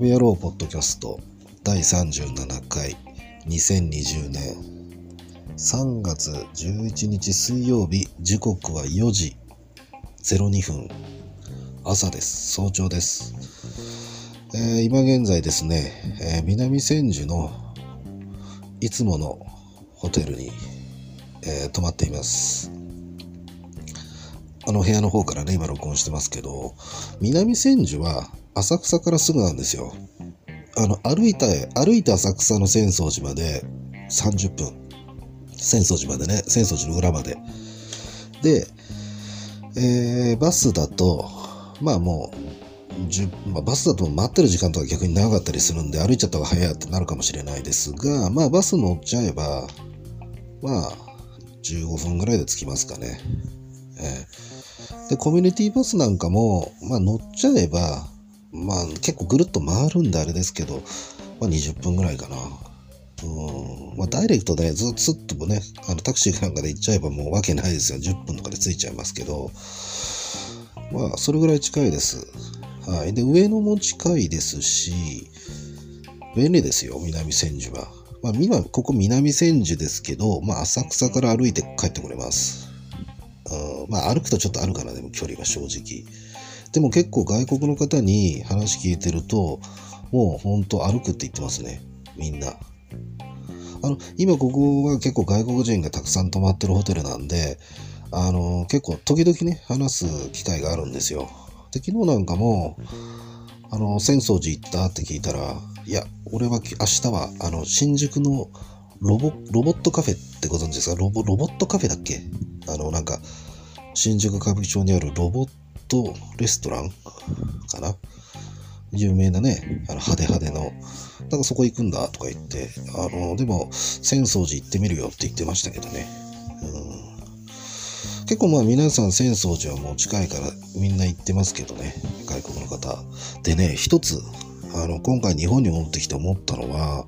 べ野郎ポッドキャスト第37回2020年3月11日水曜日時刻は4時02分朝です早朝です、えー今現在ですね、えー南千住のいつものホテルに、えー泊まっていますあの部屋の方からね今録音してますけど南千住は浅草からすぐなんですよ。あの歩いた歩いて浅草の浅草寺まで30分。浅草寺までね。浅草寺の裏まで。で、えーバスだとまあもうまあ、バスだと待ってる時間とか逆に長かったりするんで歩いちゃった方が早いってなるかもしれないですがまあバス乗っちゃえばまあ15分ぐらいで着きますかね。えー。でコミュニティバスなんかも、まあ、乗っちゃえば、まあ、結構ぐるっと回るんであれですけど、まあ、20分ぐらいかな。うんまあ、ダイレクトでずっとすっとね、あのタクシーなんかで行っちゃえばもうわけないですよ。10分とかで着いちゃいますけど、まあ、それぐらい近いです。はい。で、上野も近いですし、便利ですよ、南千住は。まあ、今、ここ南千住ですけど、まあ、浅草から歩いて帰ってこれます。うんまあ、歩くとちょっとあるかな、でも距離は正直。でも結構外国の方に話聞いてると、もう本当歩くって言ってますね、みんな。あの、今ここは結構外国人がたくさん泊まってるホテルなんで、あの、結構時々ね、話す機会があるんですよ。で、昨日なんかも、あの、浅草寺行ったって聞いたら、いや、俺は明日は、あの、新宿のロボ、ロボットカフェってご存知ですか？ロボ、ロボットカフェだっけ？あの、なんか、新宿歌舞伎町にあるロボットトレストランかな有名なね、あの派手派手の。だかそこ行くんだとか言って、あの、でも、浅草寺行ってみるよって言ってましたけどね。うん結構まあ皆さん浅草寺はもう近いからみんな行ってますけどね、外国の方。でね、一つ、あの、今回日本に戻ってきて思ったのは、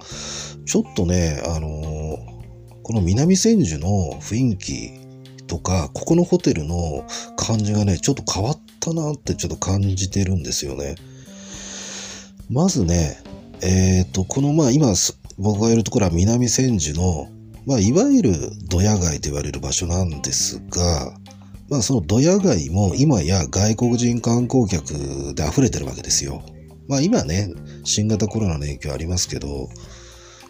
ちょっとね、あのこの南千住の雰囲気とか、ここのホテルの感じがね、ちょっと変わったなってちょっと感じてるんですよね。まずね、えっ、と、このまあ今す僕がいるところは南千住の、まあいわゆるドヤ街と言われる場所なんですが、まあそのドヤ街も今や外国人観光客で溢れてるわけですよ。まあ今ね、新型コロナの影響ありますけど、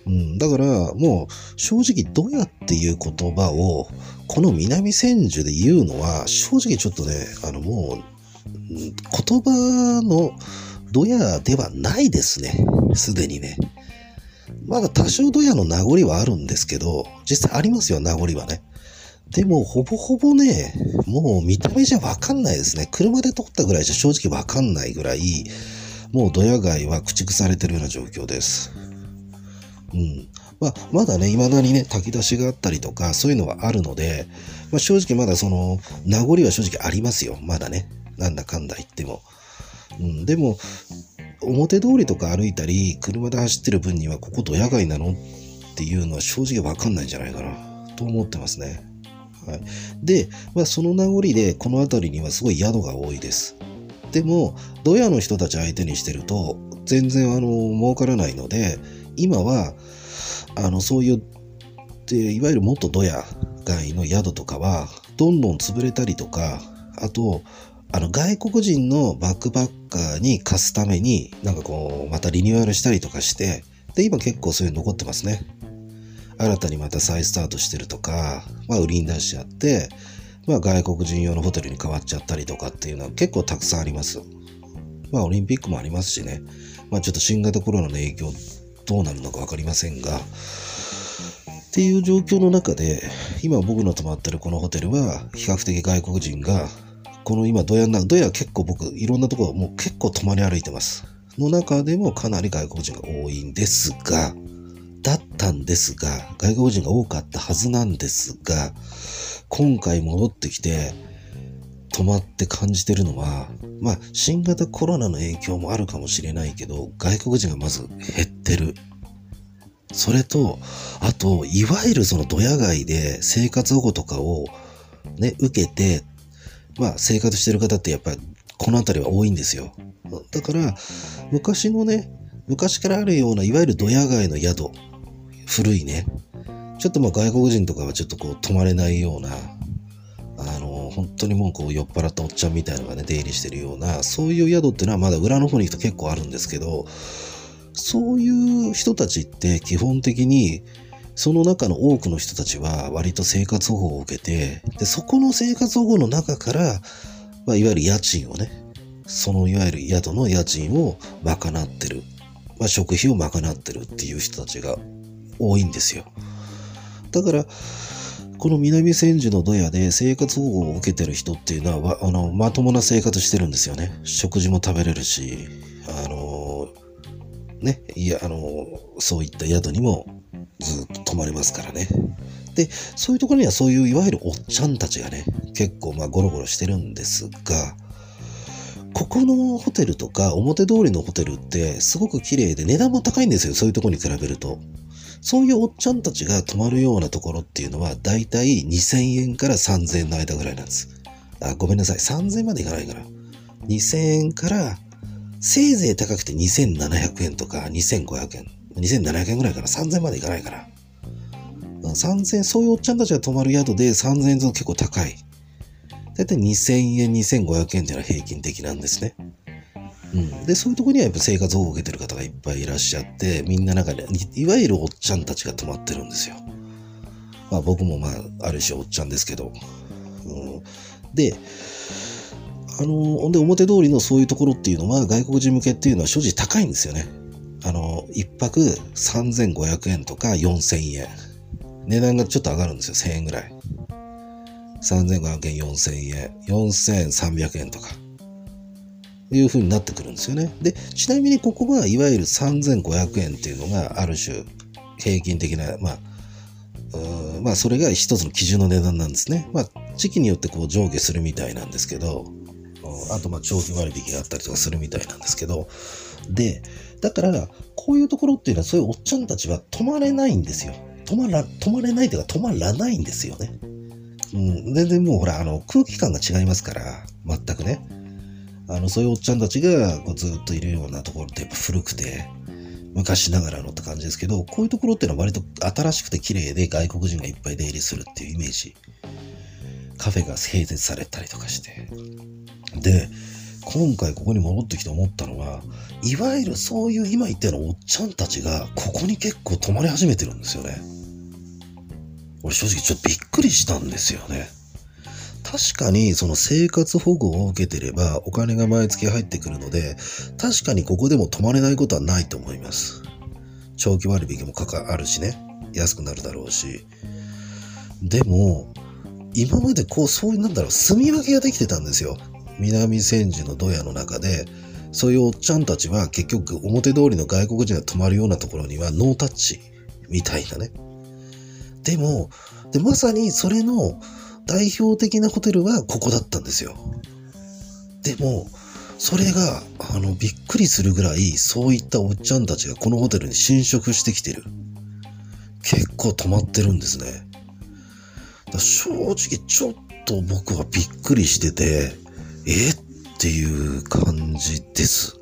うん、だからもう正直ドヤっていう言葉をこの南千住で言うのは正直ちょっとね、あのもう言葉のドヤではないですね。すでにね。まだ多少ドヤの名残はあるんですけど、実際ありますよ、名残はね。でも、ほぼほぼね、もう見た目じゃわかんないですね。車で撮ったぐらいじゃ正直わかんないぐらい、もうドヤ街は駆逐されてるような状況です。うん。まあ、まだね、未だにね、炊き出しがあったりとか、そういうのはあるので、まあ、正直まだその、名残は正直ありますよ。まだね。なんだかんだ言っても。うん。でも、表通りとか歩いたり、車で走ってる分には、ここドヤ街なのっていうのは正直わかんないんじゃないかな、と思ってますね。はい。で、まあ、その名残で、この辺りにはすごい宿が多いです。でも、ドヤの人たち相手にしてると、全然あの、儲からないので、今は、あの、そういう、でいわゆる元ドヤ街の宿とかは、どんどん潰れたりとか、あと、あの、外国人のバックパッカーに貸すために、なんかこう、またリニューアルしたりとかして、で、今結構そういうの残ってますね。新たにまた再スタートしてるとか、まあ、売りに出しちゃって、まあ、外国人用のホテルに変わっちゃったりとかっていうのは結構たくさんあります。まあ、オリンピックもありますしね。まあ、ちょっと新型コロナの影響どうなるのかわかりませんが、っていう状況の中で、今僕の泊まってるこのホテルは、比較的外国人が、この今、ドヤな、ドヤ結構僕、いろんなところ、もう結構泊まり歩いてます。の中でもかなり外国人が多いんですが、だったんですが、外国人が多かったはずなんですが、今回戻ってきて、泊まって感じてるのは、まあ、新型コロナの影響もあるかもしれないけど、外国人がまず減ってる。それと、あと、いわゆるそのドヤ街で生活保護とかをね、受けて、まあ生活してる方ってやっぱりこの辺りは多いんですよ。だから、昔のね、昔からあるような、いわゆるドヤ街の宿、古いね。ちょっとまあ外国人とかはちょっとこう泊まれないような、本当にもうこう酔っ払ったおっちゃんみたいなのがね、出入りしてるような、そういう宿っていうのはまだ裏の方に行くと結構あるんですけど、そういう人たちって基本的に、その中の多くの人たちは割と生活保護を受けて、で、そこの生活保護の中から、まあ、いわゆる家賃をね、そのいわゆる宿の家賃を賄ってる。まあ、食費を賄ってるっていう人たちが多いんですよ。だから、この南千住のドヤで生活保護を受けてる人っていうのは、あの、まともな生活してるんですよね。食事も食べれるし、あの、ね、いや、あの、そういった宿にもずっと泊まれますからね。で、そういうところにはそういういわゆるおっちゃんたちがね、結構まあゴロゴロしてるんですが、ここのホテルとか表通りのホテルってすごく綺麗で値段も高いんですよ。そういうところに比べると。そういうおっちゃんたちが泊まるようなところっていうのはだいたい2000円から3000円の間ぐらいなんです。あ、ごめんなさい。3000円までいかないから。2000円からせいぜい高くて2700円とか2500円。2700円ぐらいかな。3000円までいかないから。3000円、そういうおっちゃんたちが泊まる宿で3000円と結構高い。だいたい2000円、2500円っていうのは平均的なんですね。うん。で、そういうとこにはやっぱ生活保護を受けてる方がいっぱいいらっしゃって、みんな中で、いわゆるおっちゃんたちが泊まってるんですよ。まあ僕もまあ、ある種おっちゃんですけど。うん、で、あの、ほんで表通りのそういうところっていうのは外国人向けっていうのは正直高いんですよね。あの、一泊3500円とか4000円。値段がちょっと上がるんですよ。1000円ぐらい。3500円、4000円、4300円とか。いう風になってくるんですよね。で、ちなみにここはいわゆる3500円っていうのがある種平均的な、まあ、まあそれが一つの基準の値段なんですね。まあ時期によってこう上下するみたいなんですけど、あとまあ長期割引があったりとかするみたいなんですけど、で、だから、こういうところっていうのはそういうおっちゃんたちは泊まれないんですよ。泊まら、泊まれないというか止まらないんですよね。うん、全然もうほら、あの、空気感が違いますから、全くね。あの、そういうおっちゃんたちがこうずっといるようなところってやっぱ古くて、昔ながらのって感じですけど、こういうところっていうのは割と新しくて綺麗で外国人がいっぱい出入りするっていうイメージ。カフェが併設されたりとかして。で、今回ここに戻ってきて思ったのは、いわゆるそういう今言ったようなおっちゃんたちがここに結構泊まり始めてるんですよね。俺正直ちょっとびっくりしたんですよね。確かにその生活保護を受けてればお金が毎月入ってくるので、確かにここでも泊まれないことはないと思います。長期割引もかかあるしね、安くなるだろうし。でも、今までこう、そういうなんだろう、住み分けができてたんですよ。南千住のドヤの中で、そういうおっちゃんたちは結局表通りの外国人が泊まるようなところにはノータッチみたいなね。でも、で、まさにそれの代表的なホテルはここだったんですよ。でも、それが、あの、びっくりするぐらい、そういったおっちゃんたちがこのホテルに侵食してきてる。結構泊まってるんですね。だ正直、ちょっと僕はびっくりしてて、えっていう感じです。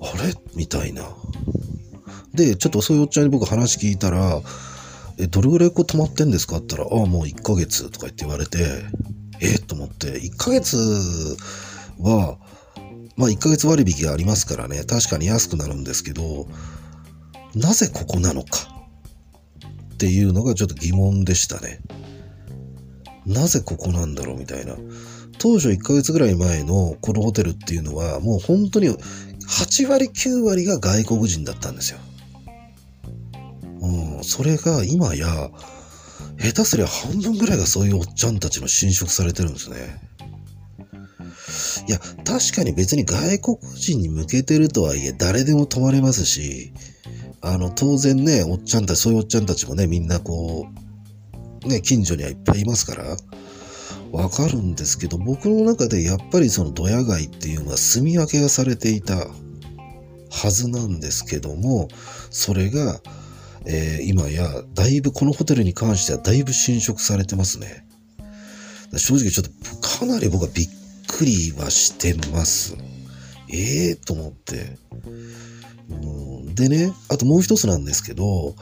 あれ？みたいな。で、ちょっとそういうおっちゃんに僕話聞いたら、え、どれぐらいこう泊まってんですかって言ったら、ああ、もう1ヶ月とか言って言われて、え？と思って、1ヶ月は、まあ1ヶ月割引がありますからね、確かに安くなるんですけど、なぜここなのか？っていうのがちょっと疑問でしたね。なぜここなんだろうみたいな。当初1ヶ月ぐらい前のこのホテルっていうのはもう本当に8割9割が外国人だったんですよ。うん、それが今や下手すりゃ半分ぐらいがそういうおっちゃんたちの侵食されてるんですね。いや、確かに別に外国人に向けてるとはいえ誰でも泊まれますし、あの、当然ね、おっちゃんたち、そういうおっちゃんたちもね、みんなこう、ね、近所にはいっぱいいますから、わかるんですけど、僕の中でやっぱりそのドヤ街っていうのは住み分けがされていたはずなんですけども、それが、えー、今やだいぶこのホテルに関してはだいぶ侵食されてますね。正直ちょっとかなり僕はびっくりはしてます。ええー、と思って。うんでね、あともう一つなんですけど、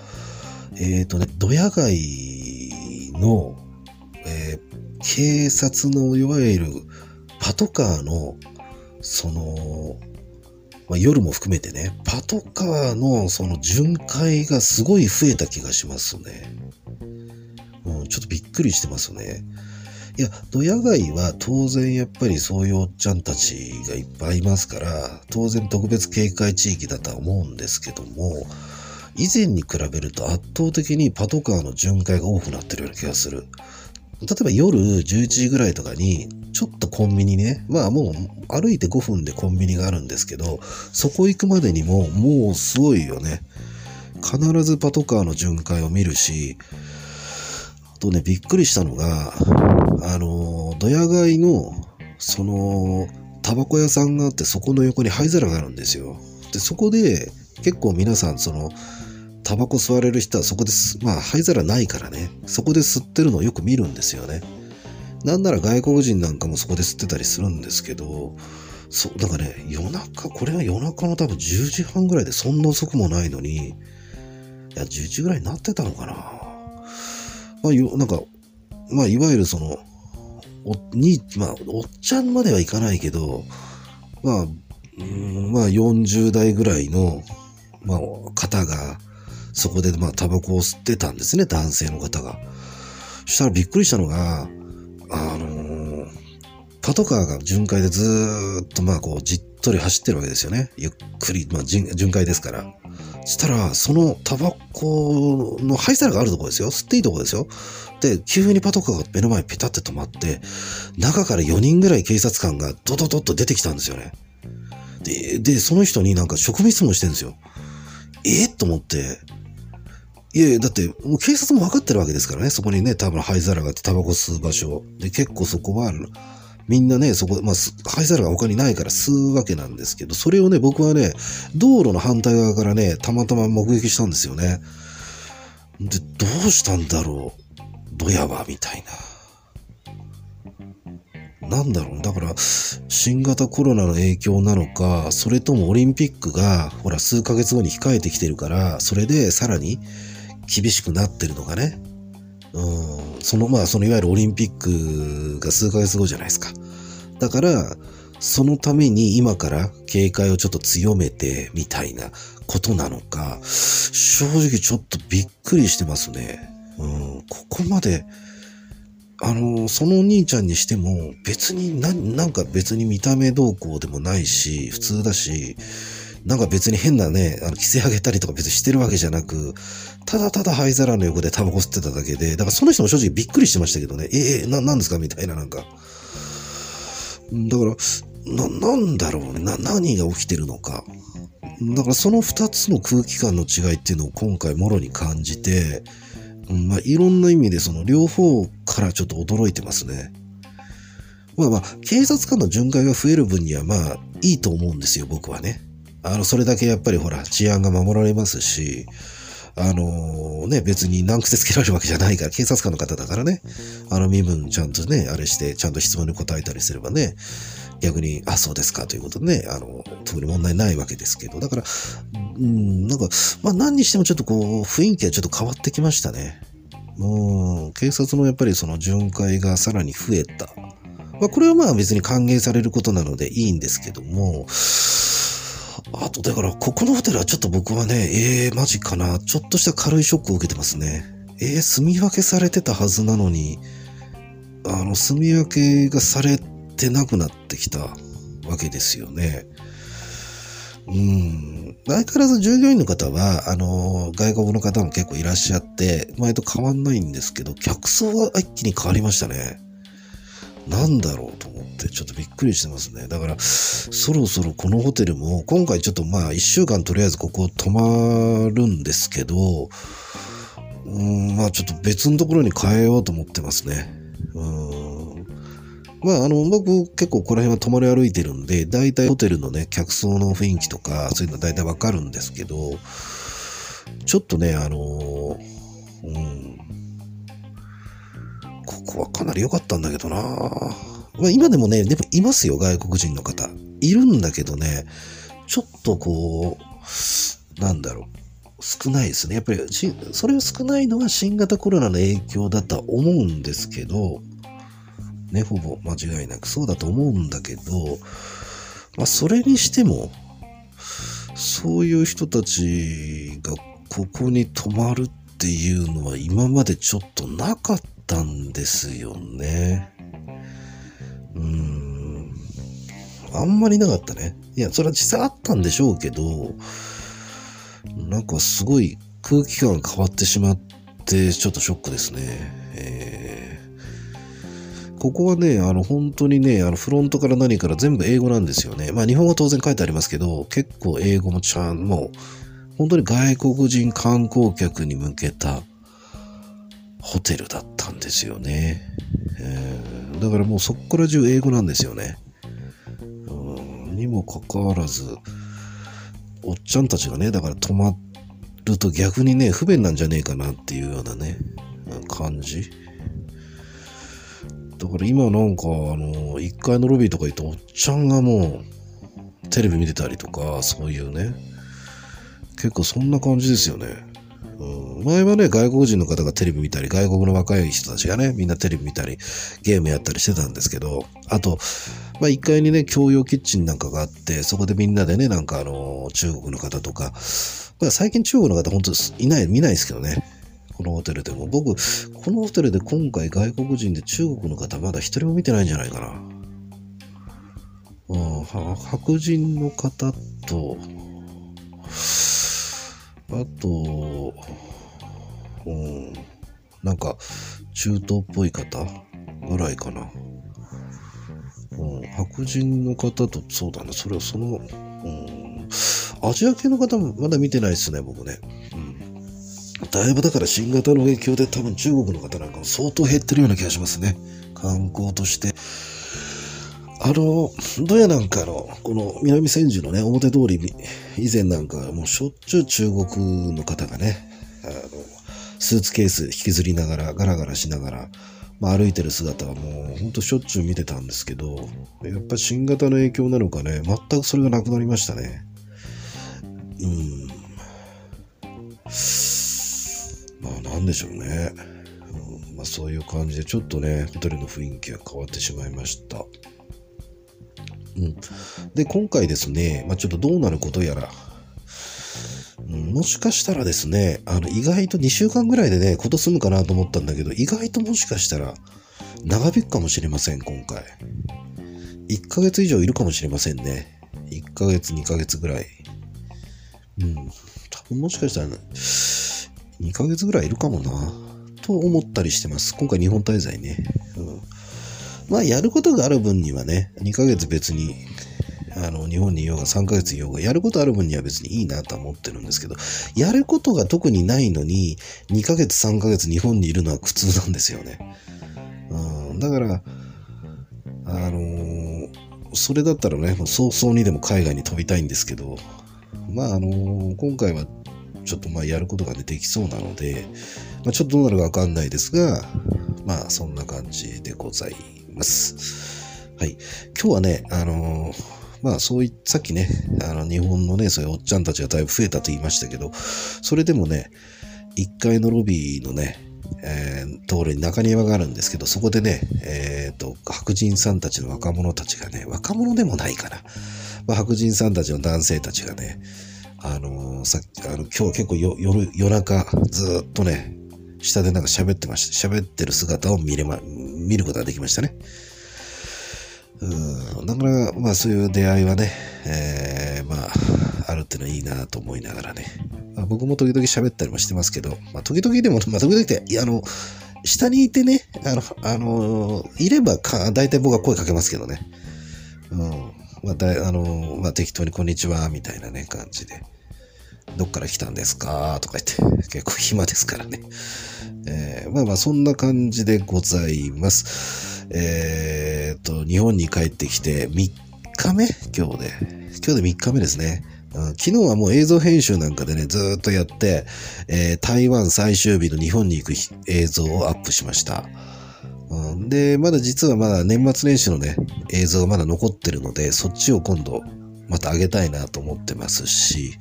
えっ、ー、とね、ドヤ街の、えー、警察のいわゆるパトカーの、その、まあ、夜も含めてね、パトカーのその巡回がすごい増えた気がしますね。うん、ちょっとびっくりしてますね。いや、ドヤ街は当然やっぱりそういうおっちゃんたちがいっぱいいますから、当然特別警戒地域だとは思うんですけども、以前に比べると圧倒的にパトカーの巡回が多くなってるような気がする。例えば夜11時ぐらいとかに、ちょっとコンビニね、まあもう歩いて5分でコンビニがあるんですけど、そこ行くまでにももうすごいよね。必ずパトカーの巡回を見るし、あとね、びっくりしたのが、あの、ドヤ街の、その、タバコ屋さんがあって、そこの横に灰皿があるんですよ。で、そこで、結構皆さん、その、タバコ吸われる人はそこです、まあ灰皿ないからね、そこで吸ってるのをよく見るんですよね。なんなら外国人なんかもそこで吸ってたりするんですけど、そう、だからね、夜中、これは夜中の多分10時半ぐらいでそんな遅くもないのに、いや、11時ぐらいになってたのかな。まあ、よ、なんか、まあ、いわゆるその、お、に、まあ、おっちゃんまではいかないけど、まあ、うん、まあ、40代ぐらいの、まあ、方が、そこで、まあ、タバコを吸ってたんですね、男性の方が。そしたらびっくりしたのが、パトカーが巡回でずっと、まあ、こう、じっとり走ってるわけですよね。ゆっくり、まあ、巡回ですから。したら、そのタバコの灰皿があるとこですよ。吸っていいとこですよ。で、急にパトカーが目の前にペタって止まって、中から4人ぐらい警察官がドドドッと出てきたんですよね。で、で、その人になんか職務質問してるんですよ。え？ー、と思って、いやいや、だって、もう警察も分かってるわけですからね。そこにね、多分灰皿があってタバコ吸う場所。で、結構そこは、みんなね、そこ、まあ、灰皿が他にないから吸うわけなんですけど、それをね、僕はね、道路の反対側からね、たまたま目撃したんですよね。で、どうしたんだろう？ドヤは、みたいな。なんだろう？だから、新型コロナの影響なのか、それともオリンピックが、ほら、数ヶ月後に控えてきてるから、それでさらに、厳しくなってるのがね。うん、その、まあ、そのいわゆるオリンピックが数ヶ月後じゃないですか。だから、そのために今から警戒をちょっと強めてみたいなことなのか、正直ちょっとびっくりしてますね。うん、ここまで、あの、そのお兄ちゃんにしても別にな、なんか別に見た目どうこうでもないし、普通だし、なんか別に変なね、あの、着せ上げたりとか別にしてるわけじゃなく、ただただ灰皿の横でタバコ吸ってただけで、だからその人も正直びっくりしてましたけどね、ええー、な、なんですか？みたいななんか。だから、な、なんだろうね、な、何が起きてるのか。だからその二つの空気感の違いっていうのを今回もろに感じて、まあいろんな意味でその両方からちょっと驚いてますね。まあまあ、警察官の巡回が増える分にはまあいいと思うんですよ、僕はね。あの、それだけやっぱりほら、治安が守られますし、あのー、ね、別に難癖つけられるわけじゃないから、警察官の方だからね、あの身分ちゃんとね、あれして、ちゃんと質問に答えたりすればね、逆に、あ、そうですかということでね、あの、特に問題ないわけですけど、だから、うん、なんか、まあ何にしてもちょっとこう、雰囲気はちょっと変わってきましたね。うん、警察のやっぱりその巡回がさらに増えた。まあこれはまあ別に歓迎されることなのでいいんですけども、あと、だから、ここのホテルはちょっと僕はね、ええー、マジかな。ちょっとした軽いショックを受けてますね。ええー、住み分けされてたはずなのに、あの、住み分けがされてなくなってきたわけですよね。うん。相変わらず従業員の方は、あの、外国の方も結構いらっしゃって、前と変わんないんですけど、客層が一気に変わりましたね。なんだろうと思ってちょっとびっくりしてますね。だから、そろそろこのホテルも、今回ちょっとまあ一週間とりあえずここ泊まるんですけど、うん、まあちょっと別のところに変えようと思ってますね。うんまあ、あの、僕結構この辺は泊まり歩いてるんで、大体ホテルのね、客層の雰囲気とか、そういうの大体わかるんですけど、ちょっとね、あの、うん、ここはかなり良かったんだけどなまあ今でもね、でもいますよ、外国人の方。いるんだけどね、ちょっとこう、なんだろう。少ないですね。やっぱりそれが少ないのは新型コロナの影響だとは思うんですけど、ね、ほぼ間違いなくそうだと思うんだけど、まあ、それにしても、そういう人たちがここに泊まるっていうのは今までちょっとなかったんですよね。うん。あんまりなかったね。いや、それは実際あったんでしょうけど、なんかすごい空気感が変わってしまって、ちょっとショックですね。えー、ここはね、あの、本当にね、あの、フロントから何から全部英語なんですよね。まあ、日本語は当然書いてありますけど、結構英語もちゃん、もう、本当に外国人観光客に向けたホテルだったんですよね。えー、だからもうそこから中英語なんですよね。にもかかわらず、おっちゃんたちがね、だから泊まると逆にね、不便なんじゃねえかなっていうようなね、感じ。だから今なんか、あの、1階のロビーとか行っておっちゃんがもう、テレビ見てたりとか、そういうね、結構そんな感じですよね。うん、前はね、外国人の方がテレビ見たり、外国の若い人たちがね、みんなテレビ見たり、ゲームやったりしてたんですけど、あと、まあ1階にね、共用キッチンなんかがあって、そこでみんなでね、なんかあの、中国の方とか、まあ、最近中国の方本当いない、見ないですけどね。このホテルでも。僕、このホテルで今回外国人で中国の方まだ一人も見てないんじゃないかな。うん、白人の方と、あと、うん、なんか、中東っぽい方ぐらいかな。うん、白人の方と、そうだね、それはその、うん、アジア系の方もまだ見てないですね、僕ね。うん。だいぶだから新型の影響で多分中国の方なんかも相当減ってるような気がしますね。観光として。あの、どやなんかの、この南千住のね、表通り、以前なんかもうしょっちゅう中国の方がね、あの、スーツケース引きずりながら、ガラガラしながら、まあ、歩いてる姿はもうほんとしょっちゅう見てたんですけど、やっぱ新型の影響なのかね、全くそれがなくなりましたね。うん。まあなんでしょうね。うん、まあそういう感じでちょっとね、ホテルの雰囲気が変わってしまいました。うん。で、今回ですね、まあ、ちょっとどうなることやら、うん、もしかしたらですね、あの、意外と2週間ぐらいでね、こと済むかなと思ったんだけど、意外ともしかしたら、長引くかもしれません、今回。1ヶ月以上いるかもしれませんね。1ヶ月、2ヶ月ぐらい。うん。多分もしかしたら、ね、2ヶ月ぐらいいるかもな。と思ったりしてます。今回日本滞在ね。うん。まあ、やることがある分にはね、2ヶ月別に、あの、日本にいようが3ヶ月いようが、やることある分には別にいいなとは思ってるんですけど、やることが特にないのに、2ヶ月3ヶ月日本にいるのは苦痛なんですよね。うん、だから、あのー、それだったらね、早々にでも海外に飛びたいんですけど、まあ、あのー、今回はちょっとまあやることが、ね、できそうなので、まあ、ちょっとどうなるかわかんないですが、まあそんな感じでございます。ますはい。今日はね、あのー、まあそういさっきね、あの日本のね、そういうおっちゃんたちがだいぶ増えたと言いましたけど、それでもね、1階のロビーのね、えー、通りに中庭があるんですけど、そこでね、えっ、ー、と、白人さんたちの若者たちがね、若者でもないかな。まあ、白人さんたちの男性たちがね、あのー、さっき、あの、今日結構夜、夜中、ずっとね、下でなんか喋ってました。喋ってる姿を見れま、見ることができましたね。うん。だから、まあそういう出会いはね、えー、まあ、あるっていうのはいいなと思いながらね。まあ、僕も時々喋ったりもしてますけど、まあ時々でも、まあ時々って、いや、あの、下にいてね、あの、あの、いればか、大体僕は声かけますけどね。うん。まあ、だあの、まあ適当にこんにちは、みたいなね、感じで。どっから来たんですか？とか言って、結構暇ですからね。えー、まあまあそんな感じでございます。えー、と、日本に帰ってきて3日目？今日で。今日で3日目ですね。昨日はもう映像編集なんかでね、ずっとやって、えー、台湾最終日の日本に行く映像をアップしました。で、まだ実はまだ年末年始のね、映像がまだ残ってるので、そっちを今度また上げたいなと思ってますし、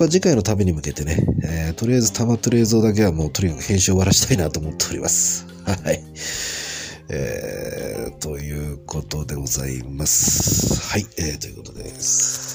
ぱ次回の旅に向けてね、えー、とりあえず溜まってる映像だけはもうとにかく編集終わらしたいなと思っております。はい。えー、ということでございます。はい、えー、ということです。